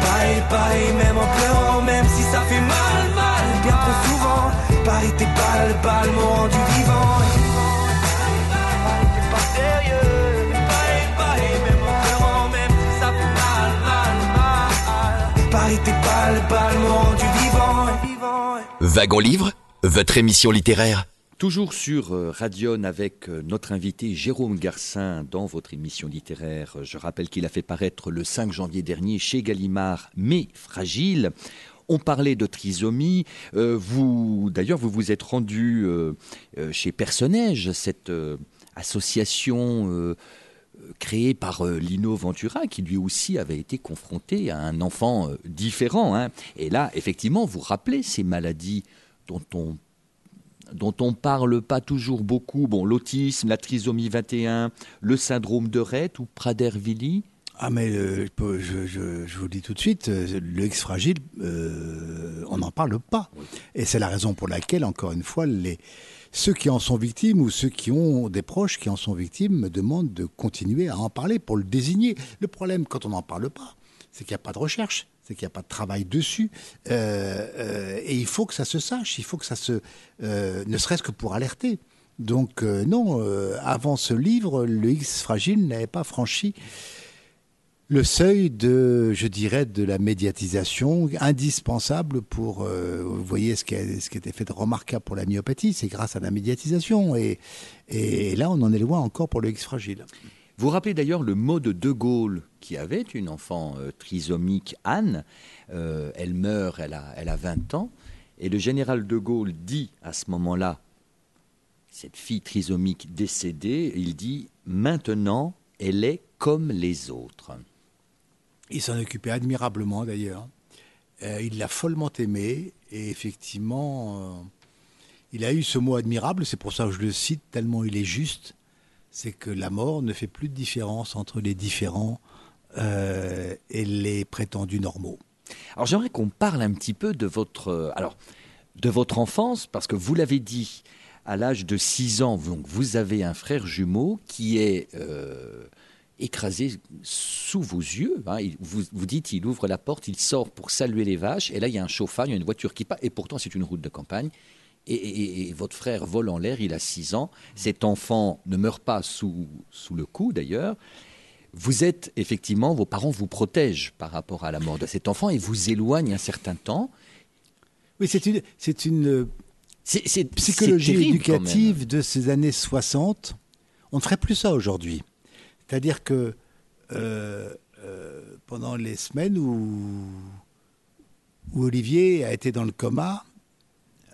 Bye bye, même en pleurant, même si ça fait mal, Paris, tes balles, balles m'ont rendu vivant. Paris, t'es pas sérieux. Bye bye, même en pleurant, même si ça fait mal, mal, mal. Paris, tes balles, balles m'ont rendu vivant. vivant. Wagon Livre, votre émission littéraire. Toujours sur euh, Radion avec euh, notre invité Jérôme Garcin dans votre émission littéraire. Je rappelle qu'il a fait paraître le 5 janvier dernier chez Gallimard Mais fragile. On parlait de trisomie. Euh, vous, d'ailleurs, vous vous êtes rendu euh, euh, chez Personnage, cette association créée par Lino Ventura, qui lui aussi avait été confronté à un enfant différent. hein. Et là, effectivement, vous rappelez ces maladies dont on dont on parle pas toujours beaucoup. Bon, l'autisme, la trisomie 21, le syndrome de Rett ou Prader-Willi? Ah mais euh, je je, je- vous le dis tout de suite, euh, le X fragile, euh, on n'en parle pas. Et c'est la raison pour laquelle, encore une fois, les, ceux qui en sont victimes ou ceux qui ont des proches qui en sont victimes me demandent de continuer à en parler pour le désigner. Le problème, quand on n'en parle pas, c'est qu'il n'y a pas de recherche, c'est qu'il n'y a pas de travail dessus. Euh, euh, et il faut que ça se sache, il faut que ça se... euh, ne serait-ce que pour alerter. Donc euh, non, euh, avant ce livre, le X fragile n'avait pas franchi le seuil de, je dirais, de la médiatisation indispensable pour, euh, vous voyez, ce qui, a, été fait de remarquable pour la myopathie, c'est grâce à la médiatisation. Et, là, on en est loin encore pour le X fragile. Vous vous rappelez d'ailleurs le mot de De Gaulle, qui avait une enfant euh, trisomique, Anne. Euh, elle meurt, elle a, elle a 20 ans. Et le général De Gaulle dit à ce moment-là, cette fille trisomique décédée, il dit Maintenant, elle est comme les autres. Il s'en occupait admirablement d'ailleurs. Euh, il l'a follement aimée et effectivement, euh, il a eu ce mot admirable, c'est pour ça que je le cite tellement il est juste. c'est que la mort ne fait plus de différence entre les différents euh, et les prétendus normaux. Alors j'aimerais qu'on parle un petit peu de votre, enfance, parce que vous l'avez dit, à l'âge de 6 ans, vous avez un frère jumeau qui est écrasé sous vos yeux. hein. Il- vous, vous dites, il ouvre la porte, il sort pour saluer les vaches, et là il y a un chauffard, il y a une voiture qui passe, et pourtant c'est une route de campagne. Et, et- et votre frère vole en l'air, il a 6 ans. Cet enfant ne meurt pas sous, sous le coup d'ailleurs. Vous êtes effectivement, vos parents vous protègent par rapport à la mort de cet enfant et vous éloignent un certain temps. Oui, c'est une, c'est une C'est c'est- psychologie éducative de ces années 60. On ne ferait plus ça aujourd'hui. C'est-à-dire que euh, euh, pendant les semaines où, Olivier a été dans le coma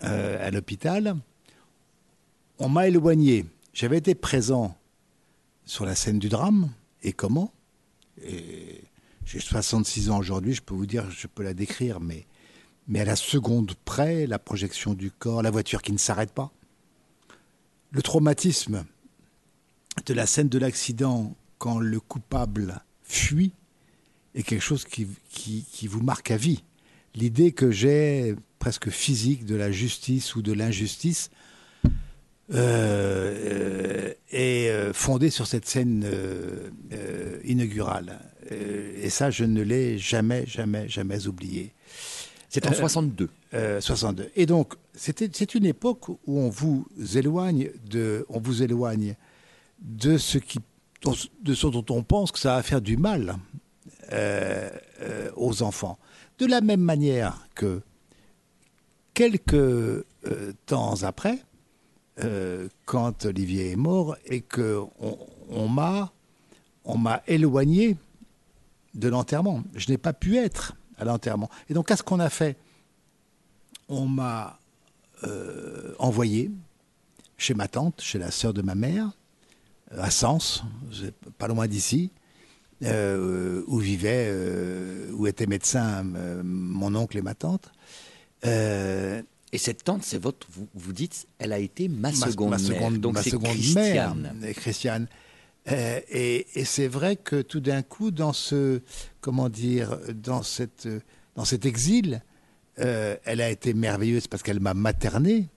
euh, à l'hôpital, on m'a éloigné. J'avais été présent sur la scène du drame. Et comment? J'ai 66 ans aujourd'hui, je peux vous dire, je peux la décrire, mais à la seconde près, la projection du corps, la voiture qui ne s'arrête pas. Le traumatisme de la scène de l'accident quand le coupable fuit est quelque chose qui, qui, qui vous marque à vie. L'idée que j'ai presque physique de la justice ou de l'injustice euh, euh, est euh, fondée sur cette scène euh, inaugurale. Et ça, je ne l'ai jamais, jamais, jamais oublié. C'est en 62. Euh, 62. Et donc, c'est une époque où on vous éloigne de, on vous éloigne de ce qui, de ce dont on pense que ça va faire du mal euh, euh, aux enfants. De la même manière que quelques euh, temps après, quand Olivier est mort et que on, m'a, éloigné de l'enterrement. Je n'ai pas pu être à l'enterrement. Et donc, qu'est-ce qu'on a fait? On m'a envoyé chez ma tante, chez la sœur de ma mère, à Sens, pas loin d'ici, euh, où vivait, euh, où était médecin euh, mon oncle et ma tante. Et cette tante, c'est votre, vous, vous dites, elle a été ma, seconde ma mère. seconde- Donc ma seconde Christiane. mère, Christiane. Et et c'est vrai que tout d'un coup, dans ce, comment dire, dans cette, dans cet exil, elle a été merveilleuse parce qu'elle m'a materné,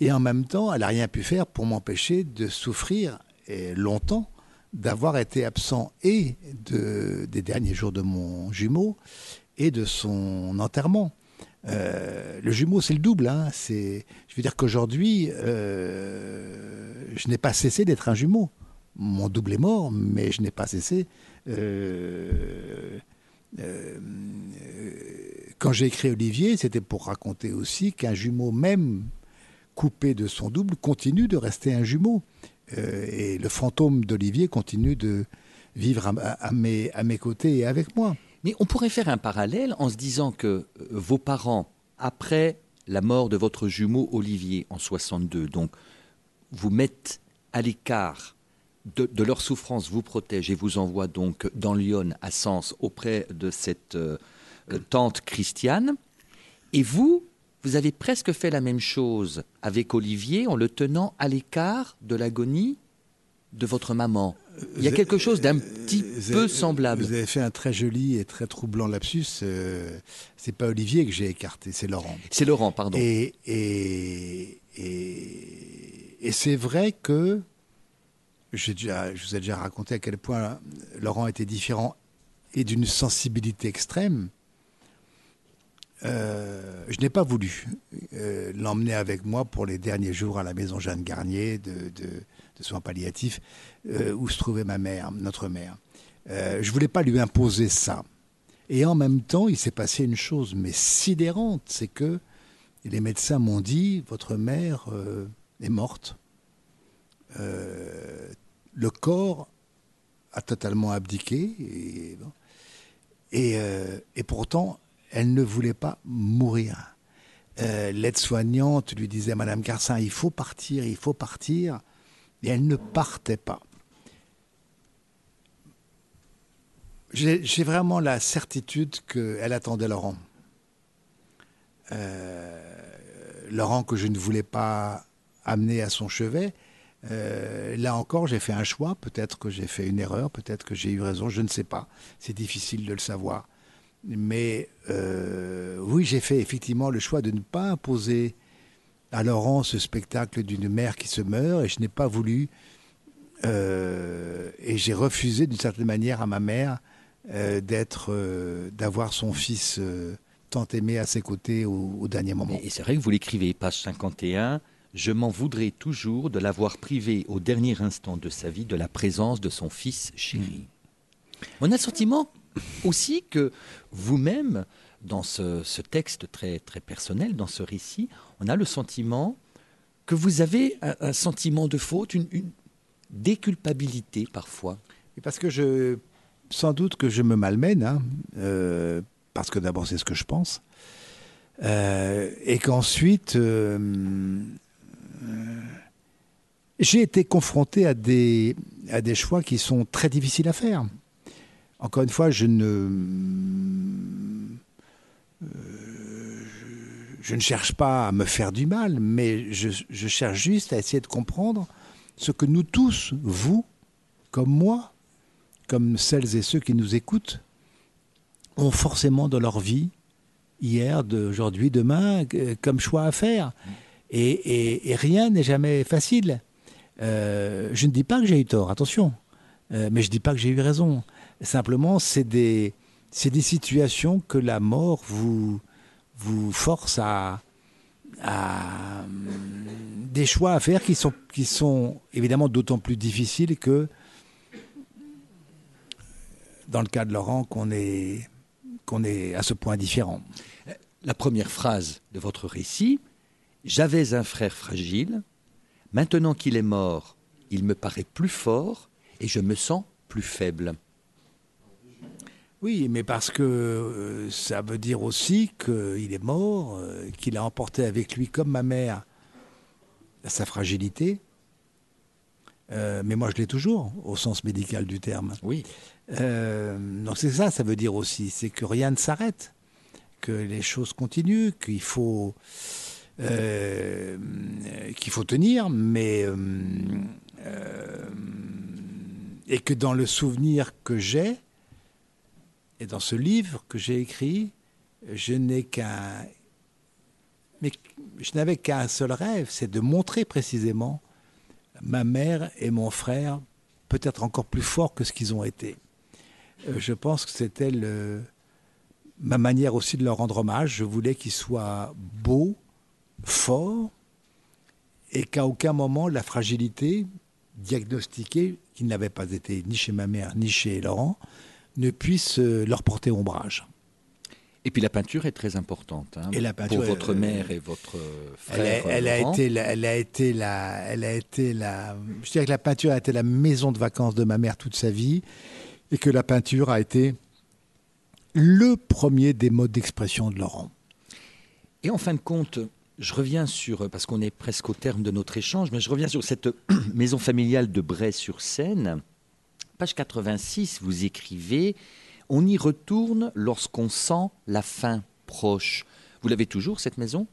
et en même temps, elle n'a rien pu faire pour m'empêcher de souffrir et longtemps d'avoir été absent et de, des derniers jours de mon jumeau et de son enterrement. Euh, le jumeau, c'est le double. Hein. C'est, je veux dire qu'aujourd'hui, euh, je n'ai pas cessé d'être un jumeau. Mon double est mort, mais je n'ai pas cessé. euh, quand j'ai écrit Olivier, c'était pour raconter aussi qu'un jumeau, même coupé de son double, continue de rester un jumeau. Euh, et le fantôme d'Olivier continue de vivre à, mes, côtés et avec moi. Mais on pourrait faire un parallèle en se disant que euh, vos parents, après la mort de votre jumeau Olivier en 62, donc vous mettent à l'écart de, de leur souffrance, vous protègent et vous envoient donc dans Lyon, à Sens, auprès de cette euh, tante Christiane. Et vous, vous avez presque fait la même chose avec Olivier en le tenant à l'écart de l'agonie de votre maman. Il y a quelque chose d'un petit Vous peu semblable. Vous avez fait un très joli et très troublant lapsus. euh, c'est pas Olivier que j'ai écarté, c'est Laurent. C'est Laurent, pardon. Et, et, et, et c'est vrai que déjà, je vous ai déjà raconté à quel point Laurent était différent et d'une sensibilité extrême. Euh, je n'ai pas voulu euh, l'emmener avec moi pour les derniers jours à la maison Jeanne Garnier de, soins palliatifs euh, où se trouvait ma mère, notre mère. Je voulais pas lui imposer ça. Et en même temps, il s'est passé une chose mais sidérante, c'est que les médecins m'ont dit votre mère est morte. Le corps a totalement abdiqué et pourtant elle ne voulait pas mourir. Euh, L'aide-soignante lui disait Madame Garcin, il faut partir, il faut partir, et elle ne partait pas. J'ai j'ai vraiment la certitude qu'elle attendait Laurent. Euh, Laurent que je ne voulais pas amener à son chevet, Euh, là encore, j'ai fait un choix. Peut-être que j'ai fait une erreur, peut-être que j'ai eu raison, je ne sais pas. C'est difficile de le savoir. Mais euh, oui, j'ai fait effectivement le choix de ne pas imposer à Laurent ce spectacle d'une mère qui se meurt et je n'ai pas voulu euh, et j'ai refusé d'une certaine manière à ma mère euh, d'être, d'avoir son fils tant aimé à ses côtés au, au dernier moment. Et c'est vrai que vous l'écrivez, page 51. Je m'en voudrais toujours de l'avoir privé au dernier instant de sa vie de la présence de son fils chéri. On a le sentiment aussi que vous-même, dans ce, texte très, très personnel, dans ce récit, on a le sentiment que vous avez un, sentiment de faute, une, déculpabilité parfois. Parce que je, sans doute que je me malmène, hein, euh, parce que d'abord c'est ce que je pense, euh, et qu'ensuite euh, j'ai été confronté à des, à des choix qui sont très difficiles à faire. Encore une fois, je ne, euh, je, ne cherche pas à me faire du mal, mais je, cherche juste à essayer de comprendre ce que nous tous, vous, comme moi, comme celles et ceux qui nous écoutent, ont forcément dans leur vie, hier, d'aujourd'hui, demain, euh, comme choix à faire. Et, rien n'est jamais facile. Euh, je ne dis pas que j'ai eu tort, attention, mais je ne dis pas que j'ai eu raison. Simplement, c'est des, situations que la mort vous, force à, hum, des choix à faire qui sont, évidemment d'autant plus difficiles que dans le cas de Laurent qu'on est à ce point différent. La première phrase de votre récit, J'avais un frère fragile, maintenant qu'il est mort, il me paraît plus fort et je me sens plus faible. Oui, mais parce que euh, ça veut dire aussi qu'il est mort, euh, qu'il a emporté avec lui, comme ma mère, sa fragilité. Euh, mais moi, je l'ai toujours, au sens médical du terme. Oui. Donc c'est ça, ça veut dire aussi, c'est que rien ne s'arrête, que les choses continuent, qu'il faut qu'il faut tenir, mais et que dans le souvenir que j'ai et dans ce livre que j'ai écrit, je n'ai qu'un mais je n'avais qu'un seul rêve, c'est de montrer précisément ma mère et mon frère peut-être encore plus forts que ce qu'ils ont été. Euh, je pense que c'était ma manière aussi de leur rendre hommage. Je voulais qu'ils soient beaux, forts, et qu'à aucun moment la fragilité diagnostiquée, qui n'avait pas été ni chez ma mère ni chez Laurent, ne puisse euh, leur porter ombrage. Et puis la peinture est très importante hein, Et la peinture pour votre mère et votre euh, Elle, a, frère. elle a été, la- elle a été la, elle a été la, je dirais que la peinture a été la maison de vacances de ma mère toute sa vie, et que la peinture a été le premier des modes d'expression de Laurent. Et en fin de compte, je reviens sur, parce qu'on est presque au terme de notre échange, mais je reviens sur cette [clears throat] maison familiale de Bray-sur-Seine. Page 86, vous écrivez On y retourne lorsqu'on sent la fin proche. Vous l'avez toujours, cette maison?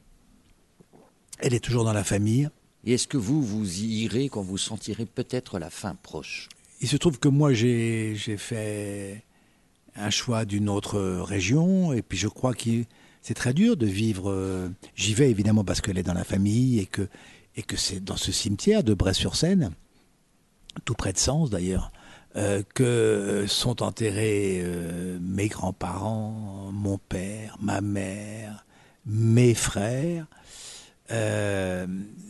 Elle est toujours dans la famille. Et est-ce que vous, vous y irez quand vous sentirez peut-être la fin proche? Il se trouve que moi, j'ai fait un choix d'une autre région, et puis je crois que c'est très dur de vivre. euh, J'y vais évidemment parce qu'elle est dans la famille, et que, et que c'est dans ce cimetière de Bray-sur-Seine, tout près de Sens d'ailleurs, euh, que sont enterrés euh, mes grands-parents, mon père, ma mère, mes frères. Euh,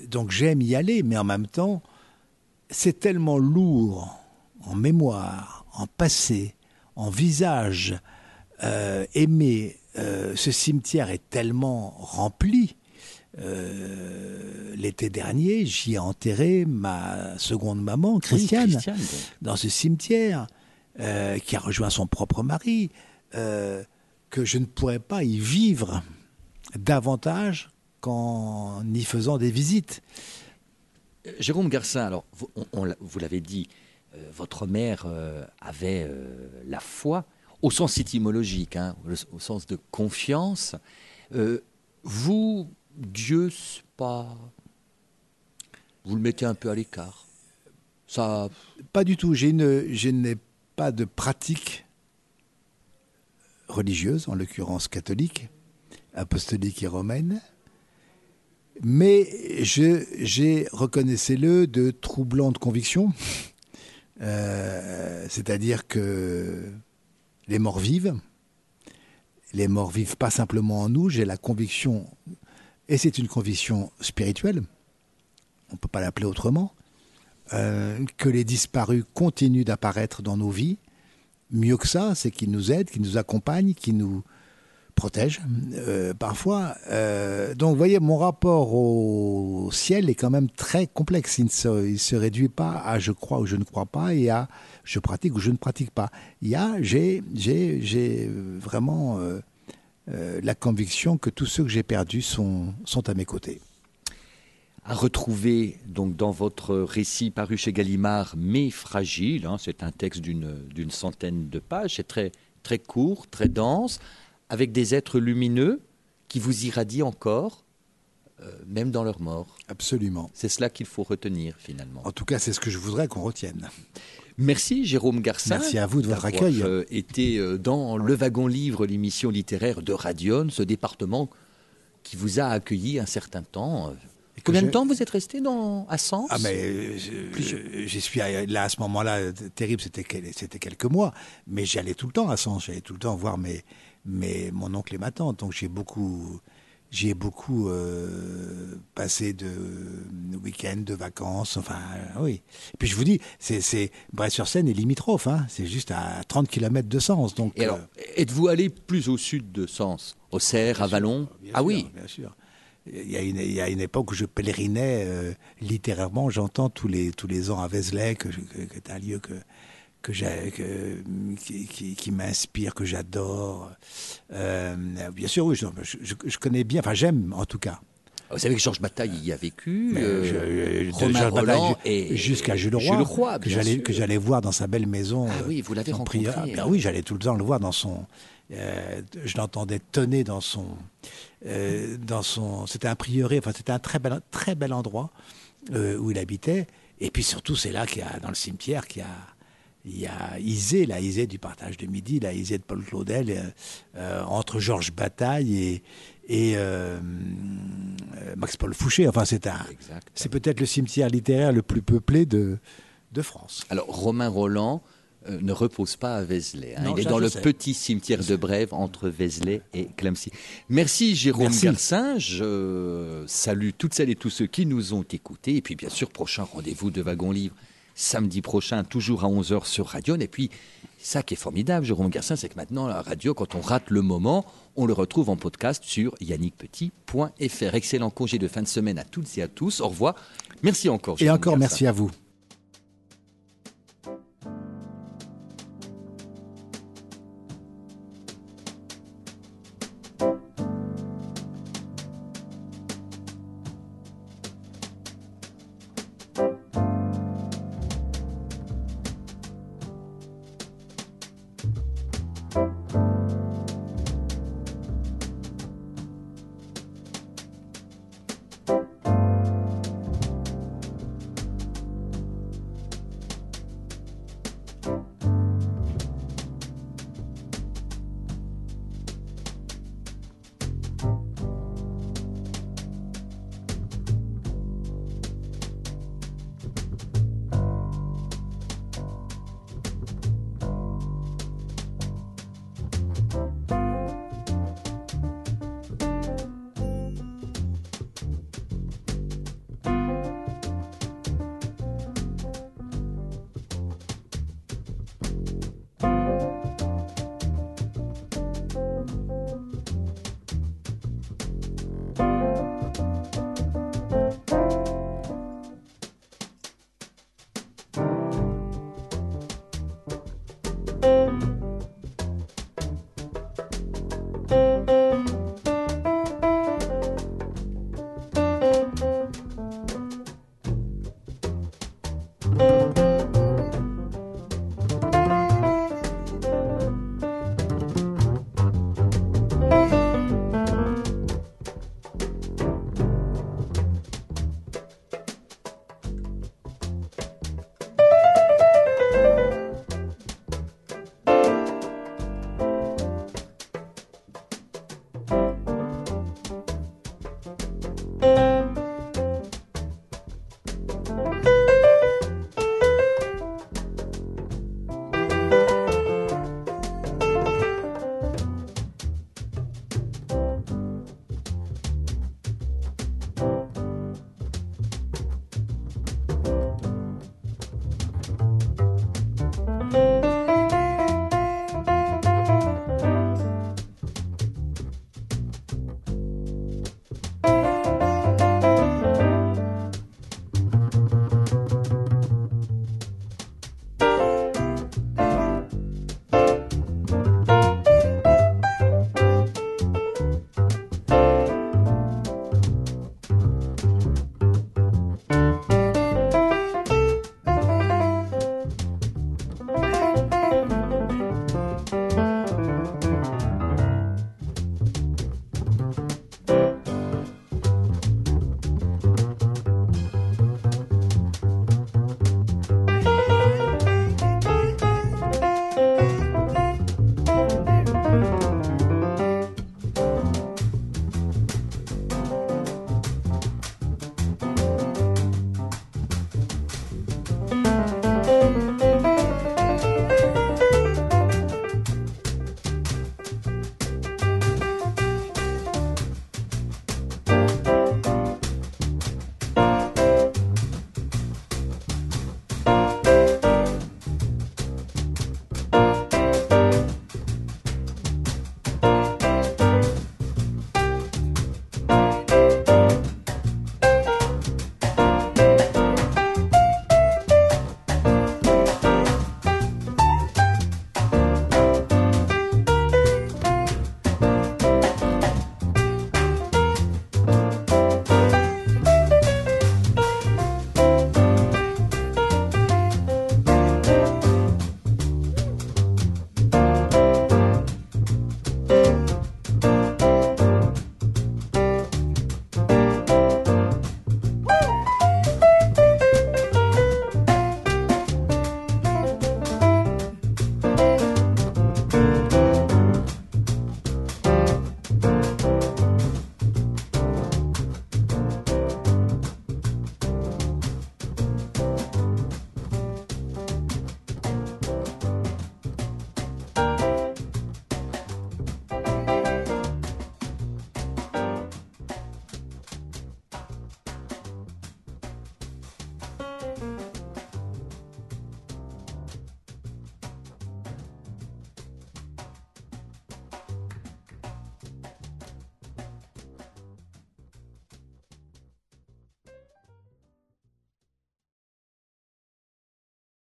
donc j'aime y aller, mais en même temps, c'est tellement lourd en mémoire, en passé, en visage, aimé. ce cimetière est tellement rempli. Euh, L'été dernier, j'y ai enterré ma seconde maman, Christiane, Oui, Christiane, donc. dans ce cimetière, euh, qui a rejoint son propre mari, euh, que je ne pourrais pas y vivre davantage qu'en y faisant des visites. Jérôme Garcin, alors vous, l'avez dit, euh, votre mère euh, avait euh, la foi au sens étymologique, hein, au, au sens de confiance. Vous, Dieu, c'est pas. Vous le mettez un peu à l'écart. Ça, Pas du tout. Je n'ai pas de pratique religieuse, en l'occurrence catholique, apostolique et romaine. Mais j'ai, reconnaissez-le, de troublantes convictions. [laughs] Euh, C'est-à-dire que les morts vivent. Les morts vivent pas simplement en nous. J'ai la conviction, et c'est une conviction spirituelle, on ne peut pas l'appeler autrement, euh, que les disparus continuent d'apparaître dans nos vies. Mieux que ça, c'est qu'ils nous aident, qu'ils nous accompagnent, qu'ils nous protègent euh, parfois. Euh, donc, vous voyez, mon rapport au ciel est quand même très complexe. Il ne se, il se réduit pas à je crois ou je ne crois pas et à je pratique ou je ne pratique pas. Il y a, j'ai, j'ai, j'ai vraiment euh, la conviction que tous ceux que j'ai perdus sont, sont à mes côtés. à retrouver donc dans votre récit paru chez Gallimard, mais fragile. hein, c'est un texte d'une d'une centaine de pages. C'est très très court, très dense, avec des êtres lumineux qui vous irradient encore, euh, même dans leur mort. Absolument. C'est cela qu'il faut retenir finalement. En tout cas, c'est ce que je voudrais qu'on retienne. Merci Jérôme Garcin. Merci à vous de votre accueil. euh, été euh, dans le wagon livre, l'émission littéraire de Radion, ce département qui vous a accueilli un certain temps. Et Combien de temps vous êtes resté dans, à Sens? Ah mais euh, je- je- j'y suis là à ce moment-là euh, terrible c'était c'était quelques mois mais j'y allais tout le temps à Sens j'allais tout le temps voir mes, mes mon oncle et ma tante donc j'ai beaucoup j'ai beaucoup euh, passé de week-ends de vacances enfin euh, oui. Et puis je vous dis c'est Bray-sur-Seine est limitrophe hein, c'est juste à 30 km de Sens donc Et alors, euh, êtes-vous allé plus au sud de Sens Au Cerf, à Vallon Ah sûr, oui bien sûr. Il y, a une, il y a une époque où je pèlerinais euh, littérairement, j'entends tous les, tous les ans à Vézelay, que, que, que est un lieu que, que j'ai- que- qui, qui- qui m'inspire, que j'adore. Euh, bien sûr, oui, je, je- je connais bien, enfin j'aime en tout cas. Vous savez que Georges Bataille y a vécu, euh, je- je- Romain Georges Bataille, Roland ju- et jusqu'à Jules Roy, Jules Roy, que j'allais que j'allais voir dans sa belle maison. Ah euh, oui, vous l'avez en rencontré, prière. Ah, ben euh. oui, j'allais tout le temps le voir dans son. euh, je l'entendais tonner dans son. euh, dans son. C'était un prieuré. Enfin, c'était un très bel, très bel endroit euh, où il habitait. Et puis surtout, c'est là qu'il y a dans le cimetière qu'il y a. Il y a Isée, la Isée du partage de midi, la Isée de Paul Claudel, euh, euh, entre Georges Bataille et, et euh, Max-Paul Fouché. Enfin, c'est un, c'est peut-être le cimetière littéraire le plus peuplé de, de France. Alors, Romain Roland ne repose pas à Vézelay. hein. Non, Il est dans le sais. petit cimetière de Brève entre Vézelay et Clamcy. Merci Jérôme Merci. Garcin. Je salue toutes celles et tous ceux qui nous ont écoutés. Et puis, bien sûr, prochain rendez-vous de Wagon Livre samedi prochain, toujours à 11h sur Radion. Et puis, ça qui est formidable, Jérôme Garcin, c'est que maintenant, la radio, quand on rate le moment, on le retrouve en podcast sur yannickpetit.fr. Excellent congé de fin de semaine à toutes et à tous. Au revoir. Merci encore. Et Jérôme encore Garcin. merci à vous.